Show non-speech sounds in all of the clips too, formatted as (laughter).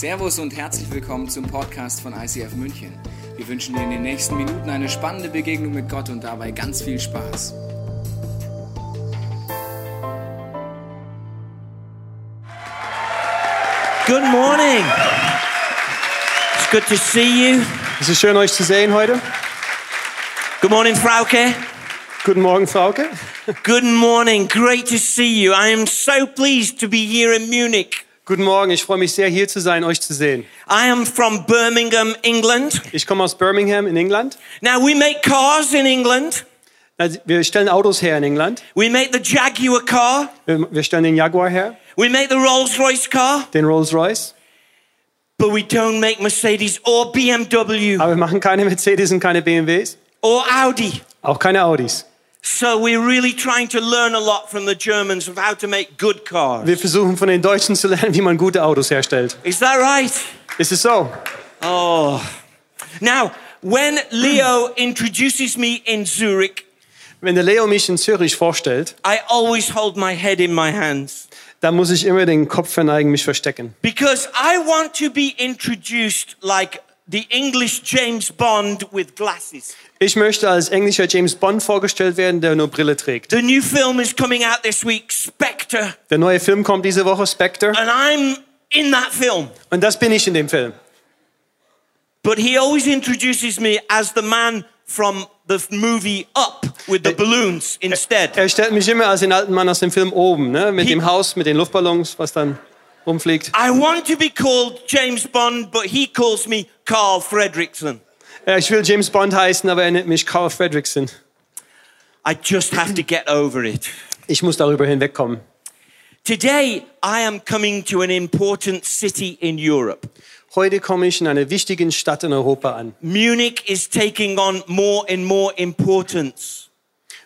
Servus und herzlich willkommen zum Podcast von ICF München. Wir wünschen dir in den nächsten Minuten eine spannende Begegnung mit Gott und dabei ganz viel Spaß. Good morning. It's good to see you. Es ist schön, euch zu sehen heute. Good morning, Frauke. Guten Morgen, Frauke. Good morning. Great to see you. I am so pleased to be here in Munich. Guten Morgen, ich freue mich sehr, hier zu sein, euch zu sehen. I am from Birmingham, England. Ich komme aus Birmingham in England. Now, we make cars in England. Wir stellen Autos her in England. We make the Jaguar car. Wir stellen den Jaguar her, We make the Rolls Royce car. den Rolls Royce. But we don't make Mercedes or BMW Aber wir machen keine Mercedes und keine BMWs, or Audi. auch keine Audis. So we're really trying to learn a lot from the Germans of how to make good cars. Wir versuchen von den Deutschen zu lernen, wie man gute Autos herstellt. Is that right? Ist es so? Oh. Now, when Leo introduces me in Zurich, Wenn der Leo mich in Zürich vorstellt, I always hold my head in my hands Da muss ich immer den Kopf verneigen, mich verstecken. because I want to be introduced like the English James Bond with glasses. Ich möchte als englischer James Bond vorgestellt werden, der nur Brille trägt. The new film is coming out this week, Spectre, Der neue Film kommt diese Woche, Spectre. and I'm in that film. Und das bin ich in dem Film. But he always introduces me as the man from the movie Up with the balloons instead. Er stellt mich immer als den alten Mann aus dem Film oben, ne? mit He- dem Haus, mit den Luftballons, was dann rumfliegt. I want to be called James Bond, but he calls me Carl Fredrickson. Ich will James Bond heißen, aber er nennt mich Carl Fredrickson. I just have to get over it. Ich muss darüber hinwegkommen. Today, I am coming to an important city in Europe. Heute komme ich in einer wichtigen Stadt in Europa an. Munich is taking on more and more importance.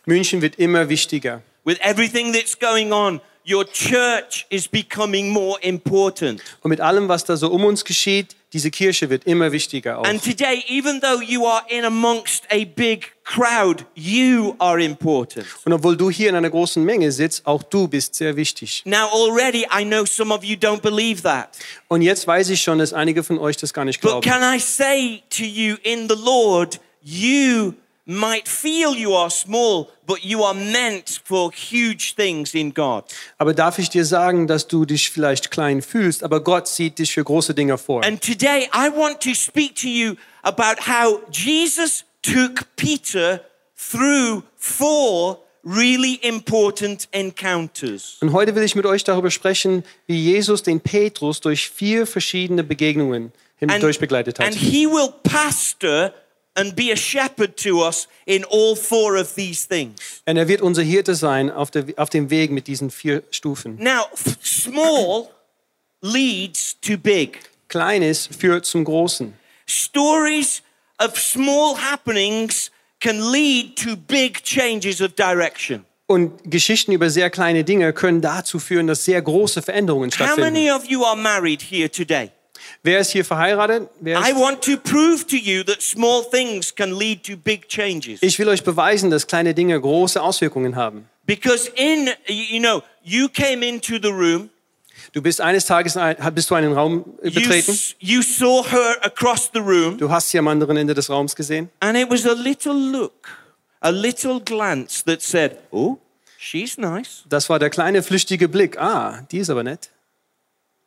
München wird immer wichtiger. With everything that's going on, your church is becoming more important. Und mit allem, was da so um uns geschieht, diese Kirche wird immer wichtiger auch. And today, even though you are in amongst a big crowd, you are important. Und obwohl du hier in einer großen Menge sitzt, auch du bist sehr wichtig. Now, already, I know some of you don't believe that. Und jetzt weiß ich schon, dass einige von euch das gar nicht But can I say to you in the Lord, you might feel you are small, but you are meant for huge things in God. Aber darf ich dir sagen, dass du dich vielleicht klein fühlst, aber Gott sieht dich für große Dinge vor. And today I want to speak to you about how Jesus took Peter through four really important encounters. Und heute will ich mit euch darüber sprechen, wie Jesus den Petrus durch vier verschiedene Begegnungen hindurch begleitet hat. and he will pastor and be a shepherd to us in all four of these things. Und er wird unser Hirte sein auf, der, auf dem Weg mit diesen vier Stufen. Now, small leads to big. Kleines führt zum Großen. Stories of small happenings can lead to big changes of direction. Und Geschichten über sehr kleine Dinge können dazu führen, dass sehr große Veränderungen How stattfinden. many of you are married here today? Wer ist hier verheiratet? Wer I ist want to prove to you that small things can lead to big changes. ich will euch beweisen, dass kleine Dinge große Auswirkungen haben. Because in, you know, you came into the room, Du bist eines Tages ein, bist du einen Raum äh, you, betreten. s- you saw her across the room, Du hast sie am anderen Ende des Raums gesehen. and it was a little look, a little glance that said, Oh, she's nice. Das war der kleine flüchtige Blick. Ah, die ist aber nett.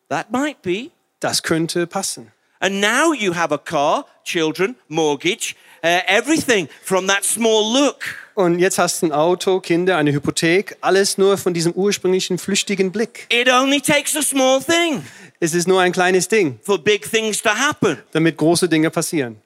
That might be. Das könnte passen. And now you have a car, children, mortgage, uh, everything from that small look. Und jetzt hast du ein Auto, Kinder, eine Hypothek, alles nur von diesem ursprünglichen flüchtigen Blick. It only takes a small thing Es ist nur ein kleines Ding, for big things to happen. damit große Dinge passieren.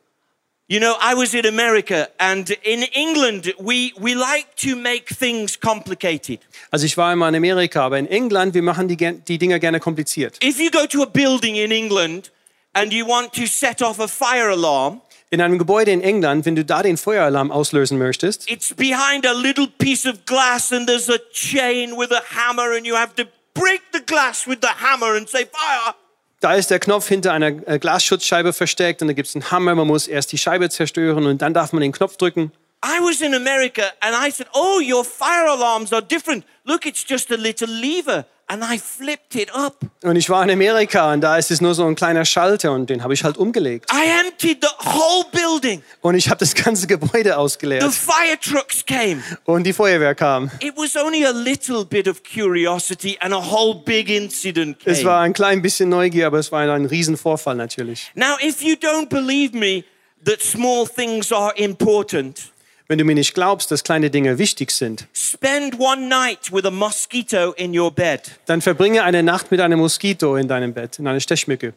You know, I was in America and in England, we, we like to make things complicated. Also ich war immer in Amerika, aber in England, wir machen die, die Dinger gerne kompliziert. If you go to a building in England and you want to set off a fire alarm, In einem Gebäude in England, wenn du da den Feueralarm auslösen möchtest, it's behind a little piece of glass and there's a chain with a hammer and you have to break the glass with the hammer and say fire. Da ist der Knopf hinter einer äh, Glasschutzscheibe versteckt und da gibt es einen Hammer, man muss erst die Scheibe zerstören und dann darf man den Knopf drücken. I was in America and I said, Oh, your fire alarms are different. Look, it's just a little lever and I flipped it up. Und ich war in Amerika und da ist es nur so ein kleiner Schalter und den habe ich halt umgelegt. I emptied the whole building. Und ich habe das ganze Gebäude The ausgeleert. Und die Feuerwehr kam. Es war ein klein bisschen Neugier, aber es war ein Riesenvorfall natürlich. Now, if you don't believe me that small things are important, Wenn du mir nicht glaubst, dass kleine Dinge wichtig sind, spend one night with a mosquito in your bed. dann verbringe eine Nacht mit einem Moskito in deinem Bett, in einer Stechmücke.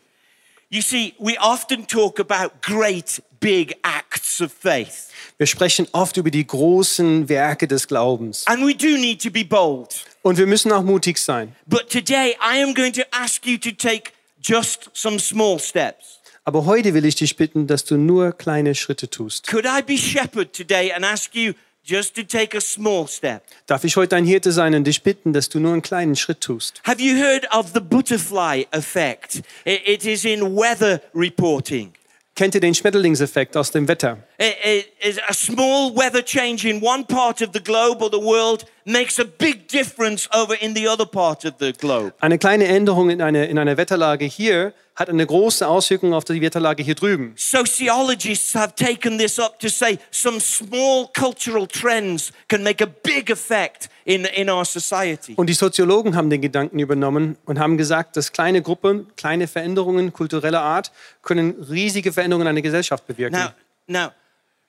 You see, we often talk about great big acts of faith, Wir sprechen oft über die großen Werke des Glaubens. and we do need to be bold. Und wir müssen auch mutig sein. But today, I am going to ask you to take just some small steps. Aber heute will ich dich bitten, dass du nur kleine Schritte tust. Could I be shepherd today and ask you just to take a small step? Darf ich heute dein Hirte sein und dich bitten, dass du nur einen kleinen Schritt tust? Have you heard of the butterfly effect? It- is in weather reporting. Kennt ihr den Schmetterlingseffekt aus dem Wetter? A small weather change in one part of the globe or the world makes a big difference over in the other part of the globe. Eine kleine Änderung in, eine, in einer Wetterlage hier hat eine große Auswirkung auf die Wetterlage hier drüben. Sociologists have taken this up to say some small cultural trends can make a big effect in, in our society. Und die Soziologen haben den Gedanken übernommen und haben gesagt, dass kleine Gruppen, kleine Veränderungen kultureller Art können riesige Veränderungen in einer Gesellschaft bewirken. Now, now,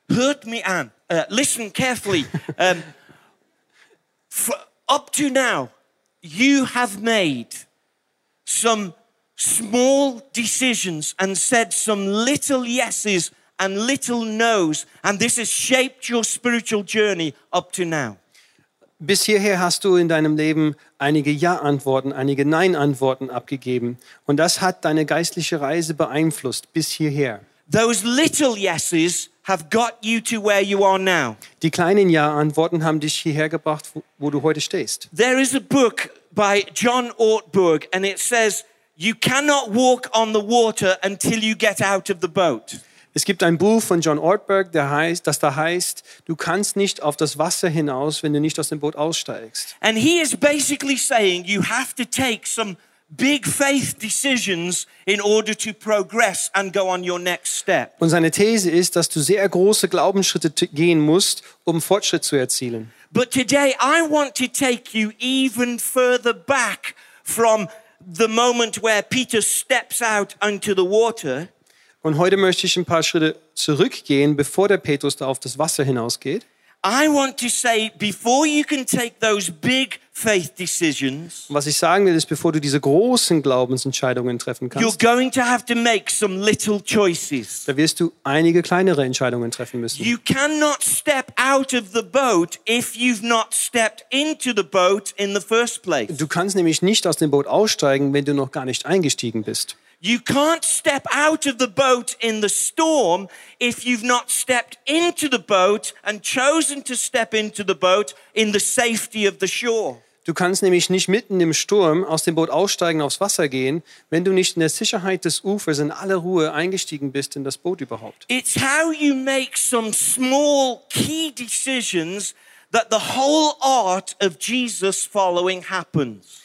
hurt me, Anne. Uh, listen carefully. (laughs) Um, up to now, you have made some small decisions and said some little yeses and little no's, and this has shaped your spiritual journey up to now. Bis hierher hast du in deinem Leben einige Ja-Antworten, einige Nein-Antworten abgegeben. Und das hat deine geistliche Reise beeinflusst bis hierher. Those little yeses have got you to where you are now. Die kleinen Ja-Antworten haben dich hierher gebracht, wo, wo du heute stehst. There is a book by John Ortberg, and it says, You cannot walk on the water until you get out of the boat. Es gibt ein Buch von John Ortberg, der heißt, das da heißt, du kannst nicht auf das Wasser hinaus, wenn du nicht aus dem Boot aussteigst. And he is basically saying you have to take some big faith decisions in order to progress and go on your next step. Und seine These ist, dass du sehr große Glaubensschritte gehen musst, um Fortschritt zu erzielen. But today I want to take you even further back from the moment where Peter steps out onto the water Und heute möchte ich ein paar Schritte zurückgehen, bevor der Petrus da auf das Wasser hinausgeht. I want to say before you can take those big faith decisions, was ich sagen will, ist, bevor du diese großen Glaubensentscheidungen treffen you're kannst, going to have to make some little choices. da wirst du einige kleinere Entscheidungen treffen müssen. You cannot step out of the boat if you've not stepped into the boat in the first place. Du kannst nämlich nicht aus dem Boot aussteigen, wenn du noch gar nicht eingestiegen bist. You can't step out of the boat in the storm if you've not stepped into the boat and chosen to step into the boat in the safety of the shore. Du kannst nämlich nicht mitten im Sturm aus dem Boot aussteigen, aufs Wasser gehen, wenn du nicht in der Sicherheit des Ufers in aller Ruhe eingestiegen bist in das Boot überhaupt. It's how you make some small key decisions that the whole art of Jesus following happens.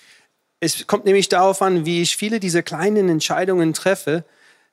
Es kommt nämlich darauf an, wie ich viele dieser kleinen Entscheidungen treffe.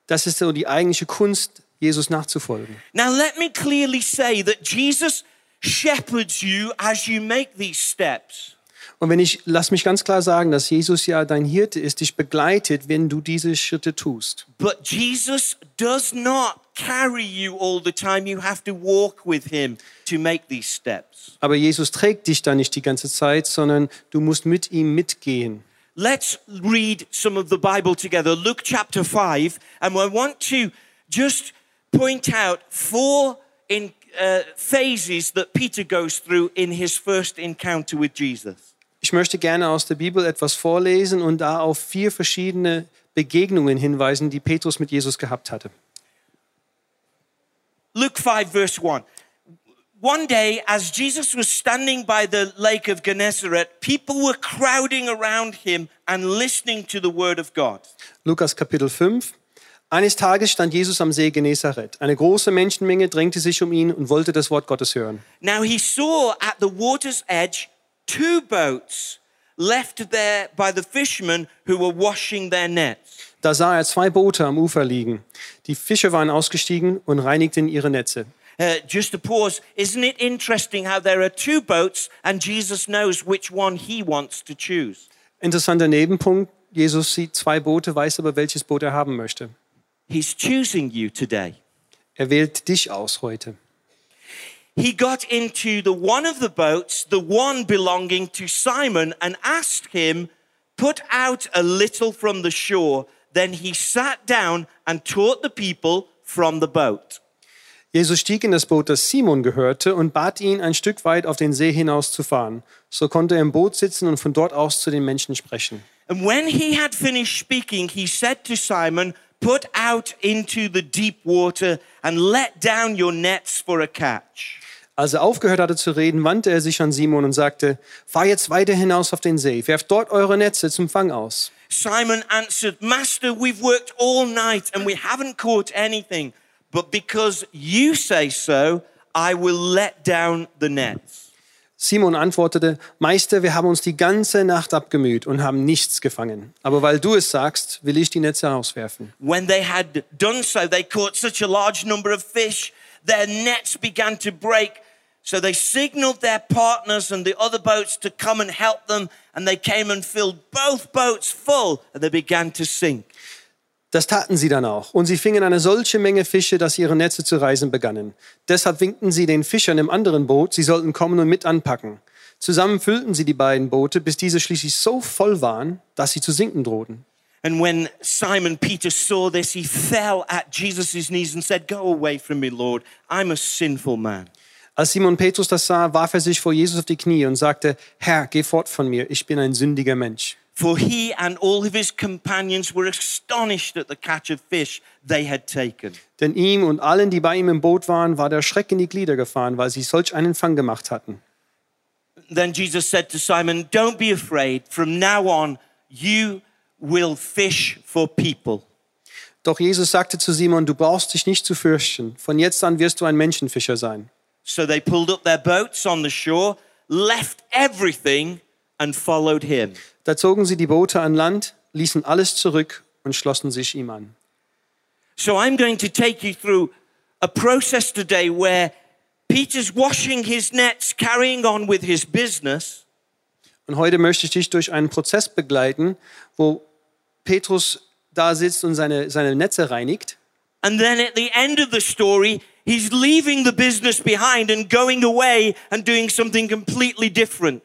Das ist so die eigentliche Kunst, Jesus nachzufolgen. Now, let me clearly say that Jesus shepherds you as you make these steps. Und wenn ich, lass mich ganz klar sagen, dass Jesus ja dein Hirte ist, dich begleitet, wenn du diese Schritte tust. But Jesus does not carry you all the time. You have to walk with him to make these steps. Aber Jesus trägt dich da nicht die ganze Zeit, sondern du musst mit ihm mitgehen. Let's read some of the Bible together. Luke chapter 5. And I want to just point out four in, uh, phases that Peter goes through in his first encounter with Jesus. Ich möchte gerne aus der Bibel etwas vorlesen und da auf vier verschiedene Begegnungen hinweisen, die Petrus mit Jesus gehabt hatte. Luke 5, verse 1. One day, as Jesus was standing by the lake of Gennesaret, people were crowding around him and listening to the word of God. Lukas Kapitel 5. Eines Tages stand Jesus am See Genezareth. Eine große Menschenmenge drängte sich um ihn und wollte das Wort Gottes hören. Now he saw at the water's edge two boats, left there by the fishermen who were washing their nets. Da sah er zwei Boote am Ufer liegen. Die Fische waren ausgestiegen und reinigten ihre Netze. Uh, just to pause, isn't it interesting how there are two boats and Jesus knows which one he wants to choose? Interessanter Nebenpunkt. Jesus sieht zwei Boote, weiß aber, welches Boot er haben möchte. He's choosing you today. Er wählt dich aus heute. He got into the one of the boats, the one belonging to Simon, and asked him, Put out a little from the shore. Then he sat down and taught the people from the boat. Jesus stieg in das Boot, das Simon gehörte, und bat ihn, ein Stück weit auf den See hinaus zu fahren. So konnte er im Boot sitzen und von dort aus zu den Menschen sprechen. And when he had finished speaking, he said to Simon, Put out into the deep water and let down your nets for a catch. Als er aufgehört hatte zu reden, wandte er sich an Simon und sagte, fahr jetzt weiter hinaus auf den See, werft dort eure Netze zum Fang aus. Simon answered, Master, we've worked all night and we haven't caught anything. But because you say so, I will let down the nets. Simon antwortete, Meister, wir haben uns die ganze Nacht abgemüht und haben nichts gefangen. Aber weil du es sagst, will ich die Netze rauswerfen. When they had done so, they caught such a large number of fish, their nets began to break. So they signaled their partners and the other boats to come and help them, and they came and filled both boats full, and they began to sink. Das taten sie dann auch. Und sie fingen eine solche Menge Fische, dass ihre Netze zu reißen begannen. Deshalb winkten sie den Fischern im anderen Boot, sie sollten kommen und mit anpacken. Zusammen füllten sie die beiden Boote, bis diese schließlich so voll waren, dass sie zu sinken drohten. And when Simon Peter saw this, he fell at Jesus' knees and said, Go away from me, Lord. I'm a sinful man. Als Simon Petrus das sah, warf er sich vor Jesus auf die Knie und sagte, Herr, geh fort von mir, ich bin ein sündiger Mensch. For he and all of his companions were astonished at the catch of fish they had taken. Denn ihm und allen, die bei ihm im Boot waren, war der Schreck in die Glieder gefahren, weil sie solch einen Fang gemacht hatten. Then Jesus said to Simon, Don't be afraid. From now on, you will fish for people. Doch Jesus sagte zu Simon, du brauchst dich nicht zu fürchten. Von jetzt an wirst du ein Menschenfischer sein. So they pulled up their boats on the shore, left everything, and followed him. Da zogen sie die Boote an Land, ließen alles zurück und schlossen sich ihm an. So I'm going to take you through a process today where Peter's washing his nets, carrying on with his business. Und heute möchte ich dich durch einen Prozess begleiten, wo Petrus da sitzt und seine, seine Netze reinigt. And then at the end of the story, he's leaving the business behind and going away and doing something completely different.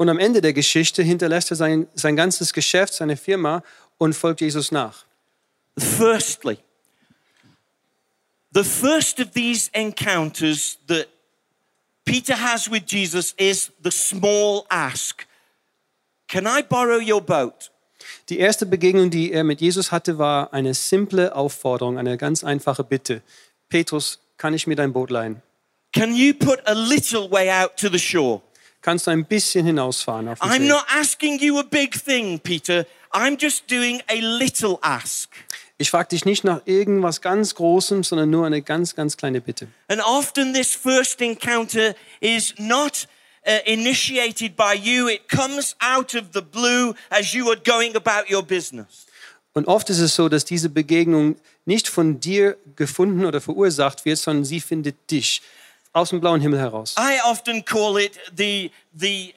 Und am Ende der Geschichte hinterlässt er sein, sein ganzes Geschäft, seine Firma und folgt Jesus nach. Firstly, the first of these encounters that Peter has with Jesus is the small ask Can I borrow your boat? Die erste Begegnung, die er mit Jesus hatte, war eine simple Aufforderung, eine ganz einfache Bitte. Petrus, kann ich mir dein Boot leihen? Can you put a little way out to the shore? Kannst du ein bisschen hinausfahren auf den I'm See? not asking you a big thing, Peter. I'm just doing a little ask. Ich frage dich nicht nach irgendwas ganz Großem, sondern nur eine ganz, ganz kleine Bitte. And often this first encounter is not uh, initiated by you, it comes out of the blue as you are going about your business. Und oft ist es so, dass diese Begegnung nicht von dir gefunden oder verursacht wird, sondern sie findet dich aus dem blauen Himmel heraus. I often call it the, the,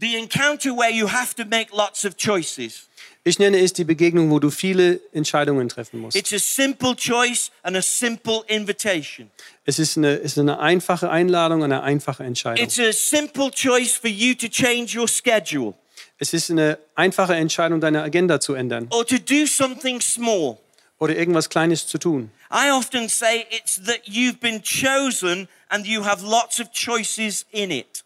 the encounter where you have to make lots of choices. Ich nenne es die Begegnung, wo du viele Entscheidungen treffen musst. It's a simple choice and a simple invitation. Es ist eine, es ist eine einfache Einladung, eine einfache Entscheidung. It's a simple choice for you to change your schedule Es ist eine einfache Entscheidung, deine Agenda zu ändern or to do something small. Oder irgendwas Kleines zu tun. I often say it's that you've been chosen and you have lots of choices in it.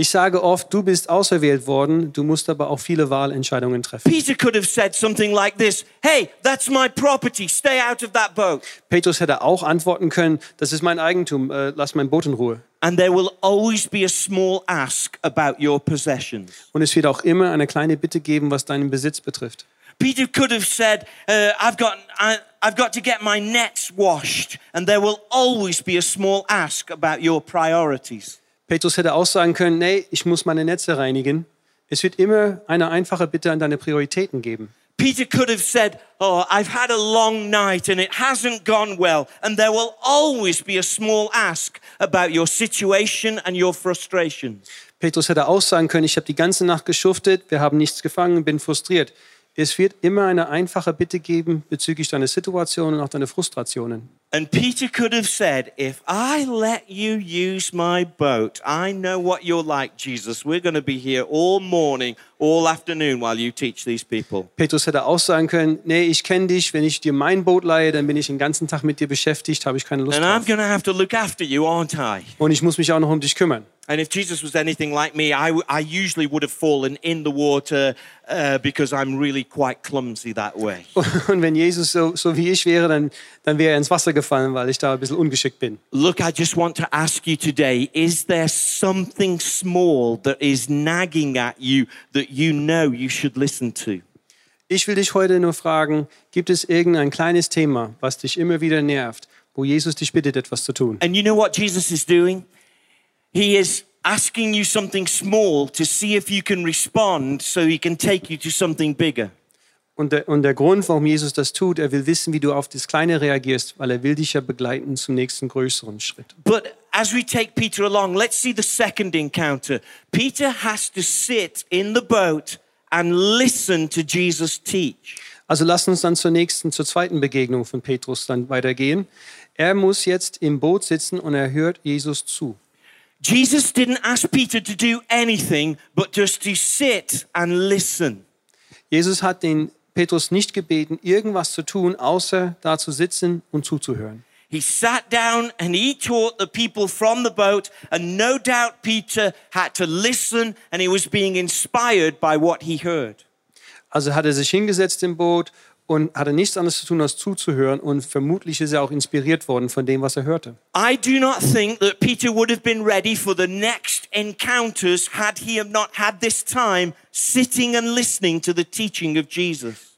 Ich sage oft, du bist auserwählt worden, du musst aber auch viele Wahlentscheidungen treffen. Peter could have said something like this Hey, that's my property, stay out of that boat. Petrus hätte auch antworten können, das ist mein Eigentum, äh, lass mein Boot in Ruhe. And there will always be a small ask about your possessions. Und es wird auch immer eine kleine Bitte geben, was deinen Besitz betrifft. Peter could have said, uh, I've, got, I, I've got to get my nets washed, and there will always be a small ask about your priorities. Petrus hätte auch sagen können, nee, ich muss meine Netze reinigen. Es wird immer eine einfache Bitte an deine Prioritäten geben. Peter could have said, Oh, I've had a long night and it hasn't gone well. And there will always be a small ask about your situation and your frustrations. Petrus hätte auch sagen können, ich habe die ganze Nacht geschuftet, wir haben nichts gefangen, bin frustriert. Es wird immer eine einfache Bitte geben bezüglich deiner Situation und auch deiner Frustrationen. And Peter could have said, If I let you use my boat, I know what you're like, Jesus. We're going to be here all morning, all afternoon while you teach these people. Petrus hätte auch sagen können, nee, ich kenne dich, wenn ich dir mein Boot leihe, dann bin ich den ganzen Tag mit dir beschäftigt, habe ich keine Lust And I'm drauf. going to have to look after you, aren't I? Und ich muss mich auch noch um dich kümmern. And if Jesus was anything like me, I, w- I usually would have fallen in the water uh, because I'm really quite clumsy that way. (laughs) Und wenn Jesus so, so wie ich wäre, dann, dann wäre er ins Wasser gefallen, weil ich da ein bisschen ungeschickt bin. Look, I just want to ask you today is there something small that is nagging at you that you know you should listen to? Ich will dich heute nur fragen, gibt es irgendein kleines Thema, was dich immer wieder nervt, wo Jesus dich bittet, etwas zu tun? And you know what Jesus is doing? He is asking you something small to see if you can respond so he can take you to something bigger. Und der, und der Grund, warum Jesus das tut, er will wissen, wie du auf das Kleine reagierst, weil er will dich ja begleiten zum nächsten größeren Schritt. But as we take Peter along, let's see the second encounter. Peter has to sit in the boat and listen to Jesus teach. Also lass uns dann zur nächsten, zur zweiten Begegnung von Petrus dann weitergehen. Er muss jetzt im Boot sitzen und er hört Jesus zu. Jesus didn't ask Peter to do anything but just to sit and listen. Jesus hat den Petrus nicht gebeten, irgendwas zu tun, außer da zu sitzen und zuzuhören. He sat down and he taught the people from the boat, and no doubt Peter had to listen and he was being inspired by what he heard. Also hat er sich hingesetzt im Boot und hatte nichts anderes zu tun, als zuzuhören. Und vermutlich ist er auch inspiriert worden von dem, was er hörte.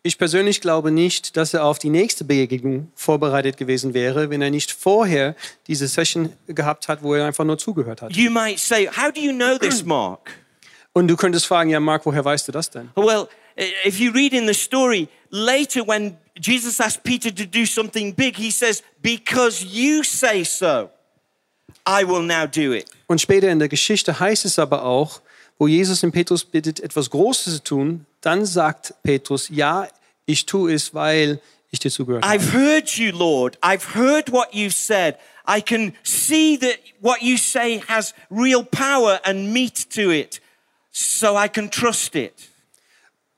Ich persönlich glaube nicht, dass er auf die nächste Begegnung vorbereitet gewesen wäre, wenn er nicht vorher diese Session gehabt hat, wo er einfach nur zugehört hat. You might say, How do you know this, Mark? Und du könntest fragen, ja, Mark, woher weißt du das denn? Well, if you read in the story, later when Jesus asked Peter to do something big, he says, Because you say so, I will now do it. Und später in der Geschichte heißt es aber auch, wo Jesus den Petrus bittet, etwas Großes zu tun, dann sagt Petrus, ja, ich tue es, weil ich dir zugehört habe. I've heard you, Lord. I've heard what you've said. I can see that what you say has real power and meat to it, so I can trust it.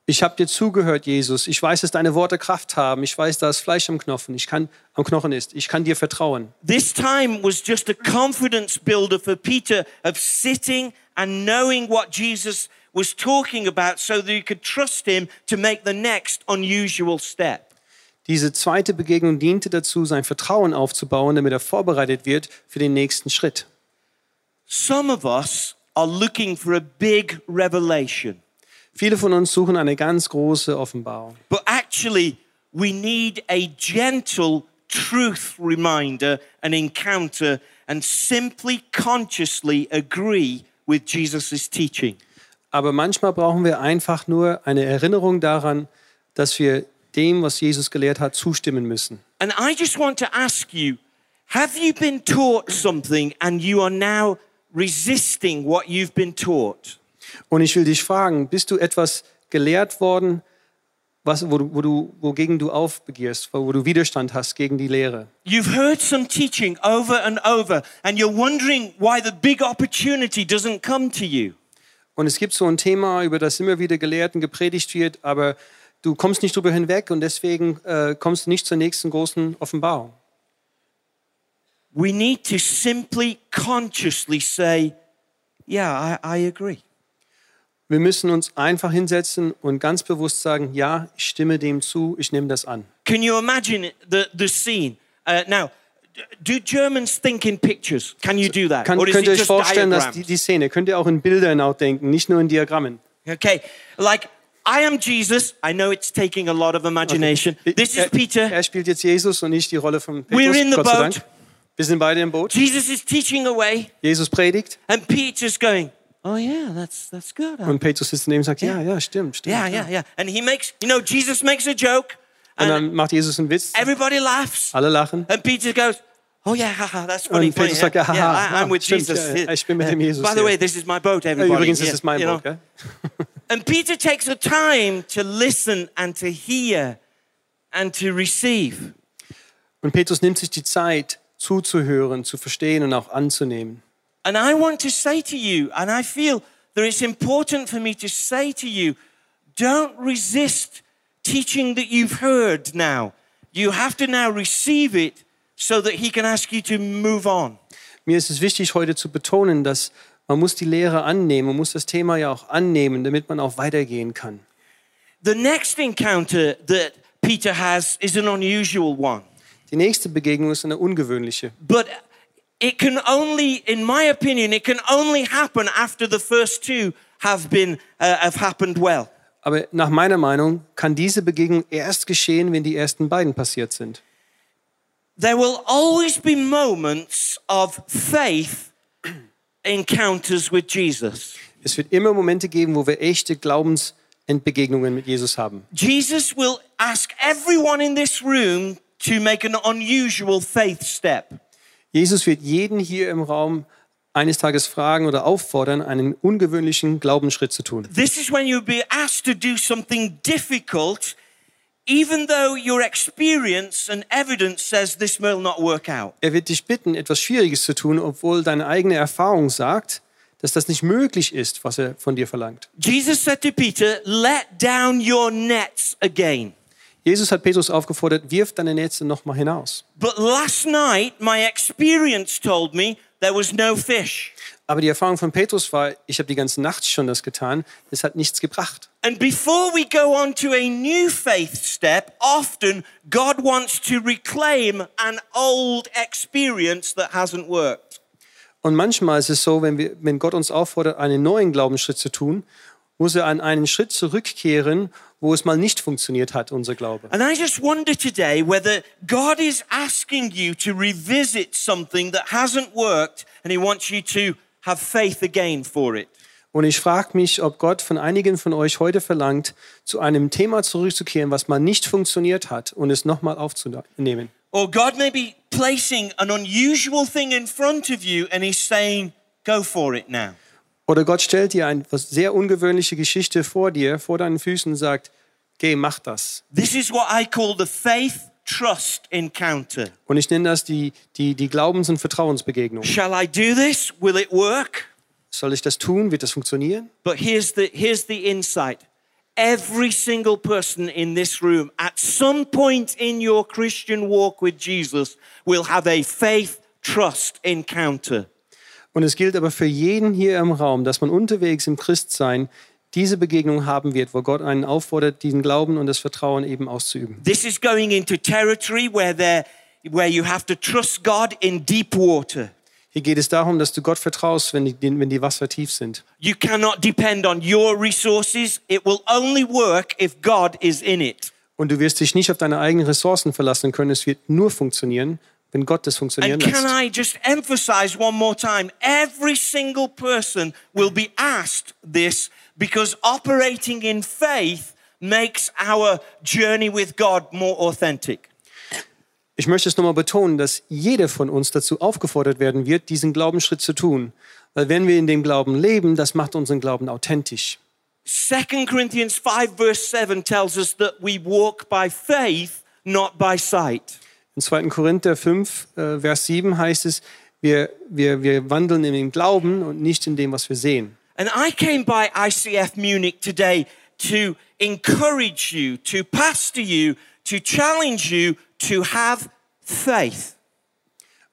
Ich habe dir zugehört, Jesus. Ich weiß, dass deine Worte Kraft haben. Ich weiß, da ist Fleisch am Knochen. Ich kann am Knochen ist. Ich kann dir vertrauen. This time was just a confidence builder for Peter of sitting and knowing what Jesus was talking about so that he could trust him to make the next unusual step. Diese zweite Begegnung diente dazu, sein Vertrauen aufzubauen, damit er vorbereitet wird für den nächsten Schritt. Some of us are looking for a big revelation, Viele von uns suchen eine ganz große Offenbarung. but actually, we need a gentle truth reminder, an encounter, and simply consciously agree with Jesus' teaching. Aber manchmal brauchen wir einfach nur eine Erinnerung daran, dass wir dem, was Jesus gelehrt hat, zustimmen müssen. And I just want to ask you have you been taught something and you are now resisting what you've been taught? Und ich will dich fragen, bist du etwas gelehrt worden, was, wo, du, wo du, wogegen du aufbegierst, wo du Widerstand hast gegen die Lehre? You've heard some teaching over and over, and you're wondering why the big opportunity doesn't come to you. Und es gibt so ein Thema, über das immer wieder gelehrt und gepredigt wird, aber du kommst nicht drüber hinweg und deswegen äh, kommst du nicht zur nächsten großen Offenbarung. We need to simply consciously say, Yeah, I, I agree. Wir müssen uns einfach hinsetzen und ganz bewusst sagen, ja, ich stimme dem zu, ich nehme das an. Can you imagine the, the scene? Uh, now, do Germans think in pictures? Can you do that? Kann, Or is könnt ihr euch just vorstellen, dass diagrams? die, die Szene, könnt ihr auch in Bildern auch denken, nicht nur in Diagrammen. Okay, like I am Jesus. I know it's taking a lot of imagination. This is er, Peter. Er spielt jetzt Jesus und nicht die Rolle von Petrus, We're in the Gott boat. Wir sind beide im Boot. Jesus is teaching away, Jesus predigt and Peter's going, Oh yeah, that's that's good. Und Petrus sitzt daneben und sagt, ja, ja, stimmt, stimmt. yeah, yeah, yeah. And he makes, you know, Jesus makes a joke, Und dann macht Jesus einen Witz, everybody laughs, alle lachen. and Peter goes. Oh yeah, haha, that's funny. Und funny, Petrus sagt, ja, yeah, haha, I, I'm with stimmt, Jesus. ja, ich bin mit dem Jesus By the way, this is my boat, everybody. Übrigens ist Yeah, es mein. Boot, gell? (laughs) And Peter takes the time to listen and to hear and to receive. Und Petrus nimmt sich die Zeit, zuzuhören, zu verstehen und auch anzunehmen. And I want to say to you, and I feel that it's important for me to say to you, don't resist teaching that you've heard now. You have to now receive it so that he can ask you to move on. Mir ist es wichtig, heute zu betonen, dass man muss die Lehre annehmen, man muss das Thema ja auch annehmen, damit man auch weitergehen kann. The next encounter that Peter has is an unusual one. Die nächste Begegnung ist eine ungewöhnliche. But it can only, in my opinion, it can only happen after the first two have been uh, have happened well. Aber nach meiner Meinung kann diese Begegnung erst geschehen, wenn die ersten beiden passiert sind. There will always be moments of faith encounters with Jesus. Es wird immer Momente geben, wo wir echte Glaubensentbegegnungen mit Jesus haben. Jesus will ask everyone in this room to make an unusual faith step. Jesus wird jeden hier im Raum eines Tages fragen oder auffordern, einen ungewöhnlichen Glaubensschritt zu tun. This is when you'll be asked to do something difficult, even though your experience and evidence says this will not work out. Er wird dich bitten, etwas Schwieriges zu tun, obwohl deine eigene Erfahrung sagt, dass das nicht möglich ist, was er von dir verlangt. Jesus said to Peter, Let down your nets again. Jesus hat Petrus aufgefordert, wirf deine Netze nochmal hinaus. But last night, my experience told me there was no fish. Aber die Erfahrung von Petrus war, ich habe die ganze Nacht schon das getan, es hat nichts gebracht. And before we go on to a new faith step, often God wants to reclaim an old experience that hasn't worked. Und manchmal ist es so, wenn, wir, wenn Gott uns auffordert, einen neuen Glaubensschritt zu tun, muss er an einen Schritt zurückkehren, wo es mal nicht funktioniert hat, unser Glaube. And I just wonder today whether God is asking you to revisit something that hasn't worked and He wants you to have faith again for it. Und ich frage mich, ob Gott von einigen von euch heute verlangt, zu einem Thema zurückzukehren, was mal nicht funktioniert hat und es nochmal aufzunehmen. Or God may be placing an unusual thing in front of you and He's saying, go for it now. Oder Gott stellt dir eine sehr ungewöhnliche Geschichte vor dir, vor deinen Füßen und sagt, geh, mach das. This is what I call the faith trust encounter. Und ich nenne das die, die, die Glaubens- und Vertrauensbegegnung. Shall I do this? Will it work? Soll ich das tun? Wird das funktionieren? But here's the, here's the insight. Every single person in this room, at some point in your Christian walk with Jesus, will have a faith trust encounter. Und es gilt aber für jeden hier im Raum, dass man unterwegs im Christsein diese Begegnung haben wird, wo Gott einen auffordert, diesen Glauben und das Vertrauen eben auszuüben. This is going into territory where, there, where you have to trust God in deep water. Hier geht es darum, dass du Gott vertraust, wenn die, wenn die Wasser tief sind. You cannot depend on your resources. It will only work if God is in it. Und du wirst dich nicht auf deine eigenen Ressourcen verlassen können. Es wird nur funktionieren, wenn Gott das funktionieren And can lässt. I just emphasize one more time? Every single person will be asked this because operating in faith makes our journey with God more authentic. Ich möchte es nochmal betonen, dass jeder von uns dazu aufgefordert werden wird, diesen Glaubensschritt zu tun. Weil wenn wir in dem Glauben leben, das macht unseren Glauben authentisch. 2 Corinthians 5, verse 7 tells us that we walk by faith, not by sight. In 2. Korinther 5, äh, Vers 7 heißt es, wir, wir, wir wandeln in dem Glauben und nicht in dem, was wir sehen. And I came by ICF Munich today to encourage you, to pastor you, to challenge you to have faith.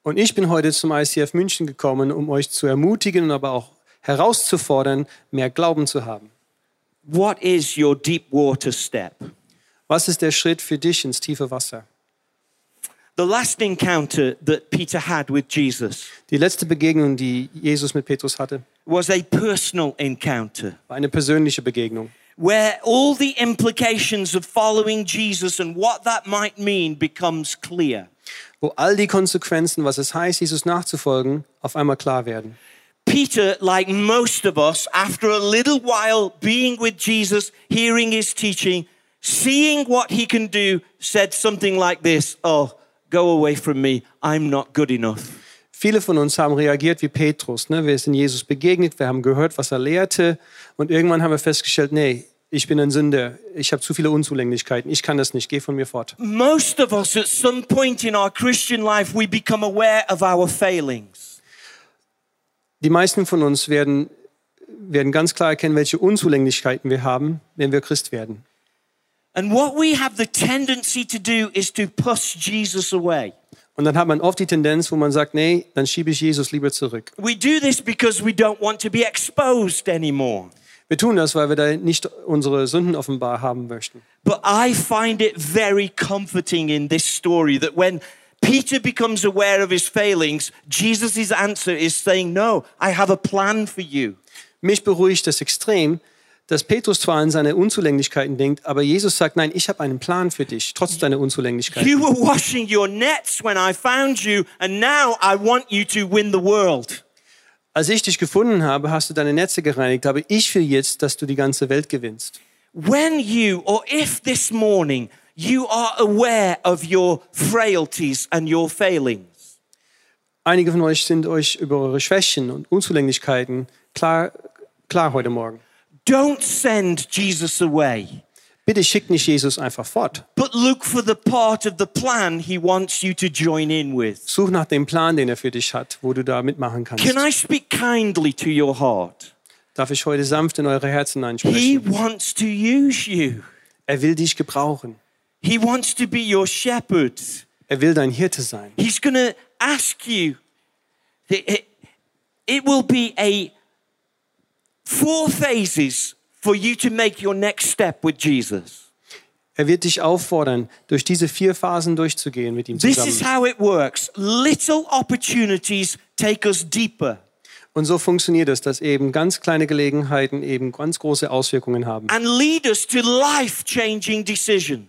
Und ich bin heute zum ICF München gekommen, um euch zu ermutigen und aber auch herauszufordern, mehr Glauben zu haben. What is your deep water step? Was ist der Schritt für dich ins tiefe Wasser? The last encounter that Peter had with Jesus Die letzte Begegnung, die Jesus mit Petrus hatte, was a personal encounter war eine persönliche Begegnung, where all the implications of following Jesus and what that might mean becomes clear. wo all die Konsequenzen, was es heißt, Jesus nachzufolgen, auf einmal klar werden. Peter, like most of us, after a little while being with Jesus, hearing his teaching, seeing what he can do, said something like this Oh, go away from me. I'm not good enough. Viele von uns haben reagiert wie Petrus. Ne? Wir sind Jesus begegnet, wir haben gehört, was er lehrte. Und irgendwann haben wir festgestellt, nee, ich bin ein Sünder. Ich habe zu viele Unzulänglichkeiten. Ich kann das nicht. Geh von mir fort. Most of us, at some point in our Christian life, we become aware of our failings. Die meisten von uns werden, werden ganz klar erkennen, welche Unzulänglichkeiten wir haben, wenn wir Christ werden. And what we have the tendency to do is to push Jesus away. Und dann hat man oft die Tendenz, wo man sagt, nee, dann schiebe ich Jesus lieber zurück. We do this because we don't want to be exposed anymore. Wir tun das, weil wir da nicht unsere Sünden offenbar haben möchten. But I find it very comforting in this story that when Peter becomes aware of his failings, Jesus' answer is saying, No, I have a plan for you. Mich beruhigt das extrem, dass Petrus zwar an seine Unzulänglichkeiten denkt, aber Jesus sagt, nein, ich habe einen Plan für dich, trotz deiner Unzulänglichkeiten. You were washing your nets when I found you, and now I want you to win the world. Als ich dich gefunden habe, hast du deine Netze gereinigt, aber ich will jetzt, dass du die ganze Welt gewinnst. When you, or if this morning, you are aware of your frailties and your failings, Einige von euch sind euch über eure Schwächen und Unzulänglichkeiten klar, klar heute Morgen. Don't send Jesus away. Bitte schickt nicht Jesus einfach fort. But look for the part of the plan he wants you to join in with. Such nach dem Plan, den er für dich hat, wo du da mitmachen kannst. Can I speak kindly to your heart? Darf ich heute sanft in eure Herzen He einsprechen? wants to use you. Er will dich gebrauchen. He wants to be your shepherd. Er will dein Hirte sein. He's going to ask you. It, it- it will be a four phases for you to make your next step with Jesus. Er wird dich auffordern, durch diese vier Phasen durchzugehen mit ihm This is zusammen. how it works. Little opportunities take us deeper. Und so funktioniert es, dass eben ganz kleine Gelegenheiten eben ganz große Auswirkungen haben and lead us to life changing decisions.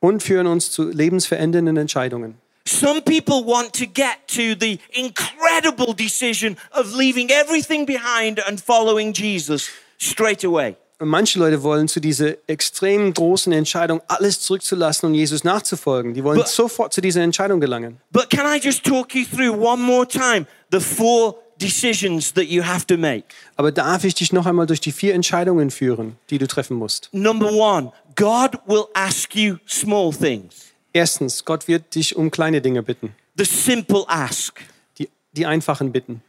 und führen uns zu lebensverändernden Entscheidungen. Some people want to get to the incredible decision of leaving everything behind and following Jesus straight away. Und manche Leute wollen zu dieser extrem großen Entscheidung, alles zurückzulassen und Jesus nachzufolgen. Die wollen But- sofort zu dieser Entscheidung gelangen. But can I just talk you through one more time the four decisions that you have to make? Aber darf ich dich noch einmal durch die vier Entscheidungen führen, die du treffen musst? Number one, God will ask you small things, Erstens, Gott wird dich um kleine Dinge bitten, the simple ask. die, die einfachen bitten.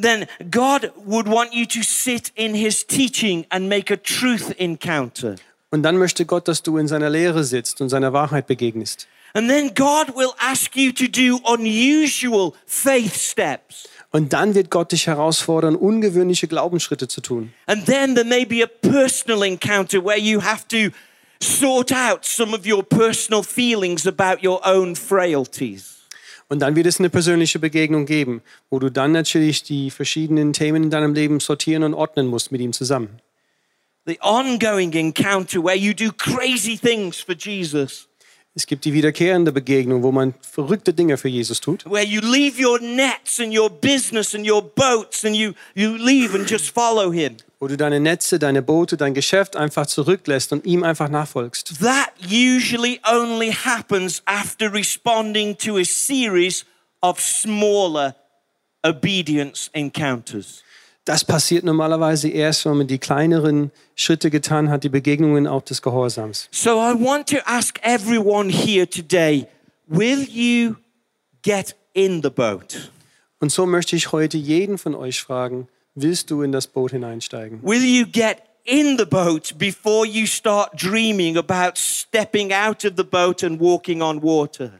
Then God would want you to sit in his teaching and make a truth encounter. Und dann möchte Gott, dass du in seiner Lehre sitzt und seiner Wahrheit begegnest. And then God will ask you to do unusual faith steps. Und dann wird Gott dich herausfordern, ungewöhnliche Glaubensschritte zu tun. And then there may be a personal encounter where you have to sort out some of your personal feelings about your own frailties. Und dann wird es eine persönliche Begegnung geben, wo du dann natürlich die verschiedenen Themen in deinem Leben sortieren und ordnen musst mit ihm zusammen. The ongoing encounter where you do crazy things for Jesus, Es gibt die wiederkehrende Begegnung, wo man verrückte Dinge für Jesus tut, where you leave your nets and your business and your boats and you, you leave and just follow him. wo du deine Netze, deine Boote, dein Geschäft einfach zurücklässt und ihm einfach nachfolgst. That usually only happens after responding to a series of smaller obedience encounters. Das passiert normalerweise erst, wenn man die kleineren Schritte getan hat, die Begegnungen auch des Gehorsams. So I want to ask everyone here today will you get in the boat? Und so möchte ich heute jeden von euch fragen, willst du in das Boot hineinsteigen? Will you get in the boat before you start dreaming about stepping out of the boat and walking on water?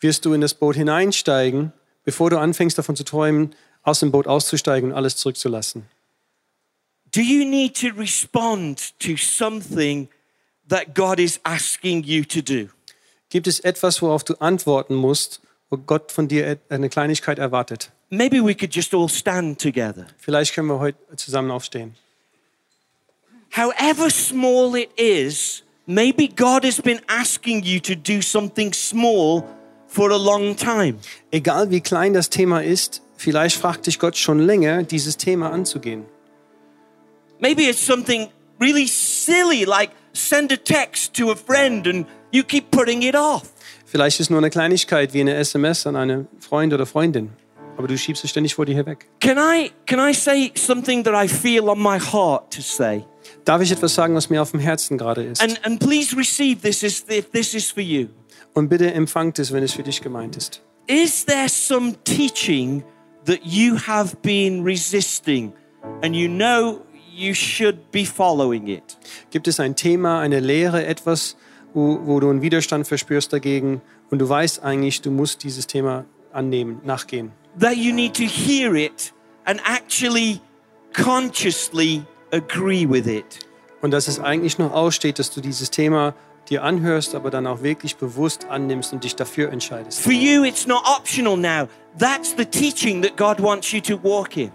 Wirst du in das Boot hineinsteigen, bevor du anfängst davon zu träumen, aus dem Boot auszusteigen und alles zurückzulassen? Do you need to respond to something that God is asking you to do? Gibt es etwas, worauf du antworten musst, wo Gott von dir eine Kleinigkeit erwartet? Maybe we could just all stand together. Vielleicht können wir heute zusammen aufstehen. However small it is, maybe God has been asking you to do something small for a long time. Egal wie klein das Thema ist, Vielleicht fragt dich Gott schon länger, dieses Thema anzugehen. Maybe it's something really silly, like send a text to a friend and you keep putting it off. Vielleicht ist nur eine Kleinigkeit wie eine SMS an einen Freund oder Freundin, aber du schiebst es ständig vor dir herweg. Can I, can I say something that I feel on my heart to say? Darf ich etwas sagen, was mir auf dem Herzen gerade ist? And, and please receive this if this is for you. Und bitte empfangt es, wenn es für dich gemeint ist. Is there some teaching that you have been resisting and you know you should be following it? Gibt es ein Thema, eine Lehre, etwas, wo, wo du einen Widerstand verspürst dagegen und du weißt eigentlich, du musst dieses Thema annehmen, nachgehen? That you need to hear it and actually consciously agree with it. Und dass es eigentlich noch aussteht, dass du dieses Thema dir anhörst, aber dann auch wirklich bewusst annimmst und dich dafür entscheidest. For you, it's not optional now. That's the teaching that God wants you to walk in.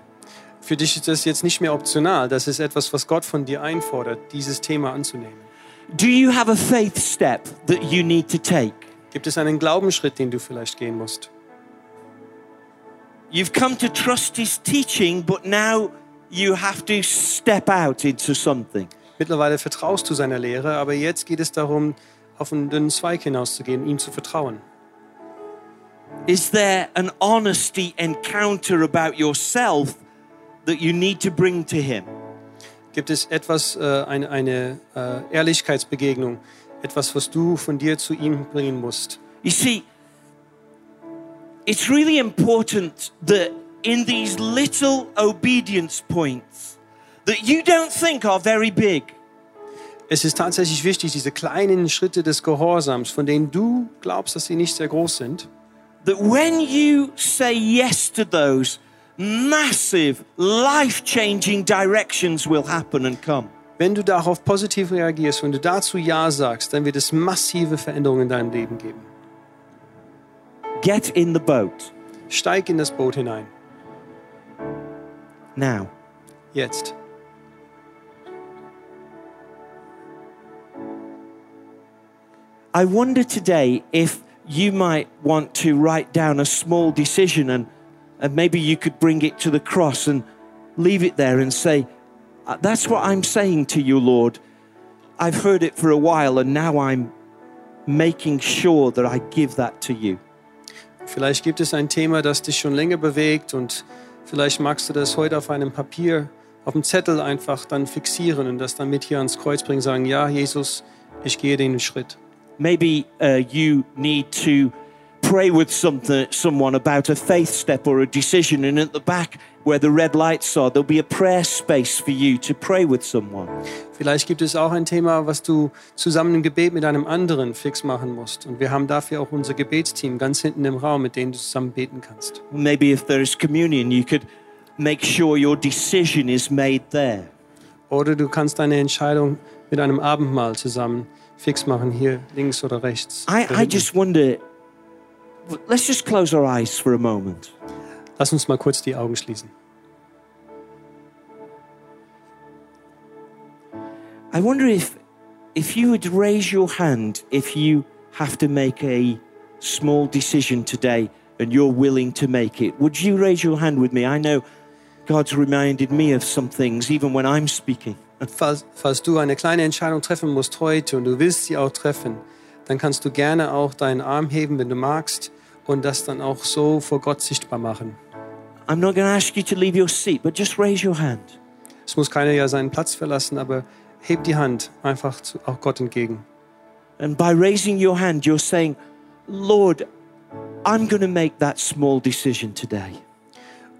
Für dich ist das jetzt nicht mehr optional, das ist etwas, was Gott von dir einfordert, dieses Thema anzunehmen. Do you have a faith step that you need to take? Gibt es einen Glaubensschritt, den du vielleicht gehen musst? You've come to trust His teaching, but now you have to step out into something. Mittlerweile vertraust du seiner Lehre, aber jetzt geht es darum, auf einen dünnen Zweig hinauszugehen, ihm zu vertrauen. Is there an honesty encounter about yourself that you need to bring to Him? Gibt es etwas, äh, eine, eine äh, Ehrlichkeitsbegegnung, etwas, was du von dir zu ihm bringen musst? You see, it's really important that in these little obedience points that you don't think are very big, Es ist tatsächlich wichtig, diese kleinen Schritte des Gehorsams, von denen du glaubst, dass sie nicht sehr groß sind, that when you say yes to those, massive, life changing directions will happen and come. wenn du darauf positiv reagierst, wenn du dazu Ja sagst, dann wird es massive Veränderungen in deinem Leben geben. Get in the boat Steig in das Boot hinein. now. Jetzt. I wonder today if you might want to write down a small decision and, and maybe you could bring it to the cross and leave it there and say, "Uh, That's what I'm saying to you, Lord. I've heard it for a while and now I'm making sure that I give that to you. Vielleicht gibt es ein Thema, das dich schon länger bewegt und vielleicht magst du das heute auf einem Papier, auf dem Zettel einfach dann fixieren und das dann mit hier ans Kreuz bringen, sagen, ja, Jesus, ich gehe den Schritt. Maybe uh, you need to pray with something, someone about a faith step or a decision, and at the back where the red lights are, there'll be a prayer space for you to pray with someone. Vielleicht gibt es auch ein Thema, was du zusammen im Gebet mit einem anderen fix machen musst. Und wir haben dafür auch unser Gebetsteam ganz hinten im Raum, mit denen du zusammen beten kannst. Maybe if there is communion, you could make sure your decision is made there. Oder du kannst deine Entscheidung mit einem Abendmahl zusammen fix machen, hier links oder rechts. I, I just wonder. Let's just close our eyes for a moment. Lass uns mal kurz die Augen schließen. I wonder if if you would raise your hand if you have to make a small decision today and you're willing to make it. Would you raise your hand with me? I know God's reminded me of some things even when I'm speaking. Falls, falls du eine kleine Entscheidung treffen musst heute und du willst sie auch treffen, dann kannst du gerne auch deinen Arm heben, wenn du magst, und das dann auch so vor Gott sichtbar machen. I'm not going to ask you to leave your seat, but just raise your hand. Es muss keiner ja seinen Platz verlassen, aber heb die Hand einfach zu, auch Gott entgegen. And by raising your hand, you're saying, Lord, I'm going to make that small decision today.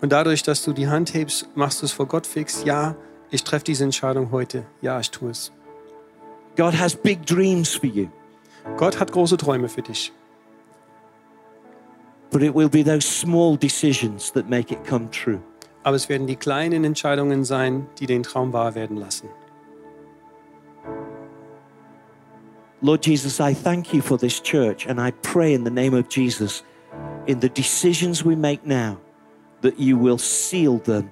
Und dadurch, dass du die Hand hebst, machst du es vor Gott fix. Ja, ich treffe diese Entscheidung heute. Ja, ich tue es. God has big dreams for you, Gott hat große Träume für dich. but it will be those small decisions that make it come true. Aber es werden die kleinen Entscheidungen sein, die den Traum wahr werden lassen. Lord Jesus, I thank you for this church, and I pray in the name of Jesus, in the decisions we make now, that you will seal them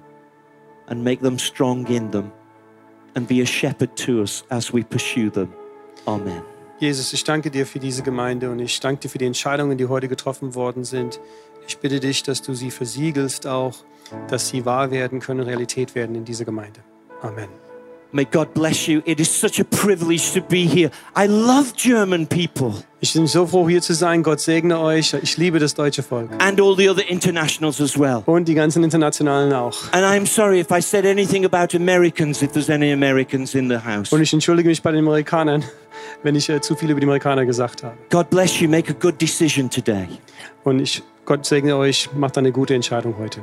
and make them strong in them and be a shepherd to us as we pursue them. Amen. Jesus, ich danke dir für diese Gemeinde und ich danke dir für die Entscheidungen, die heute getroffen worden sind. Ich bitte dich, dass du sie versiegelst auch, dass sie wahr werden können, Realität werden in dieser Gemeinde. Amen. May God bless you. It is such a privilege to be here. I love German people Ich bin so froh, hier zu sein. Gott segne euch. Ich liebe das deutsche Volk. and all the other internationals as well. Und die ganzen Internationalen auch. And I'm sorry if I said anything about Americans, if there's any Americans in the house. Und ich entschuldige mich bei den Amerikanern, (laughs) wenn ich äh, zu viel über die Amerikaner gesagt habe. God bless you. Make a good decision today. Und ich, Gott segne euch. Macht eine gute Entscheidung heute.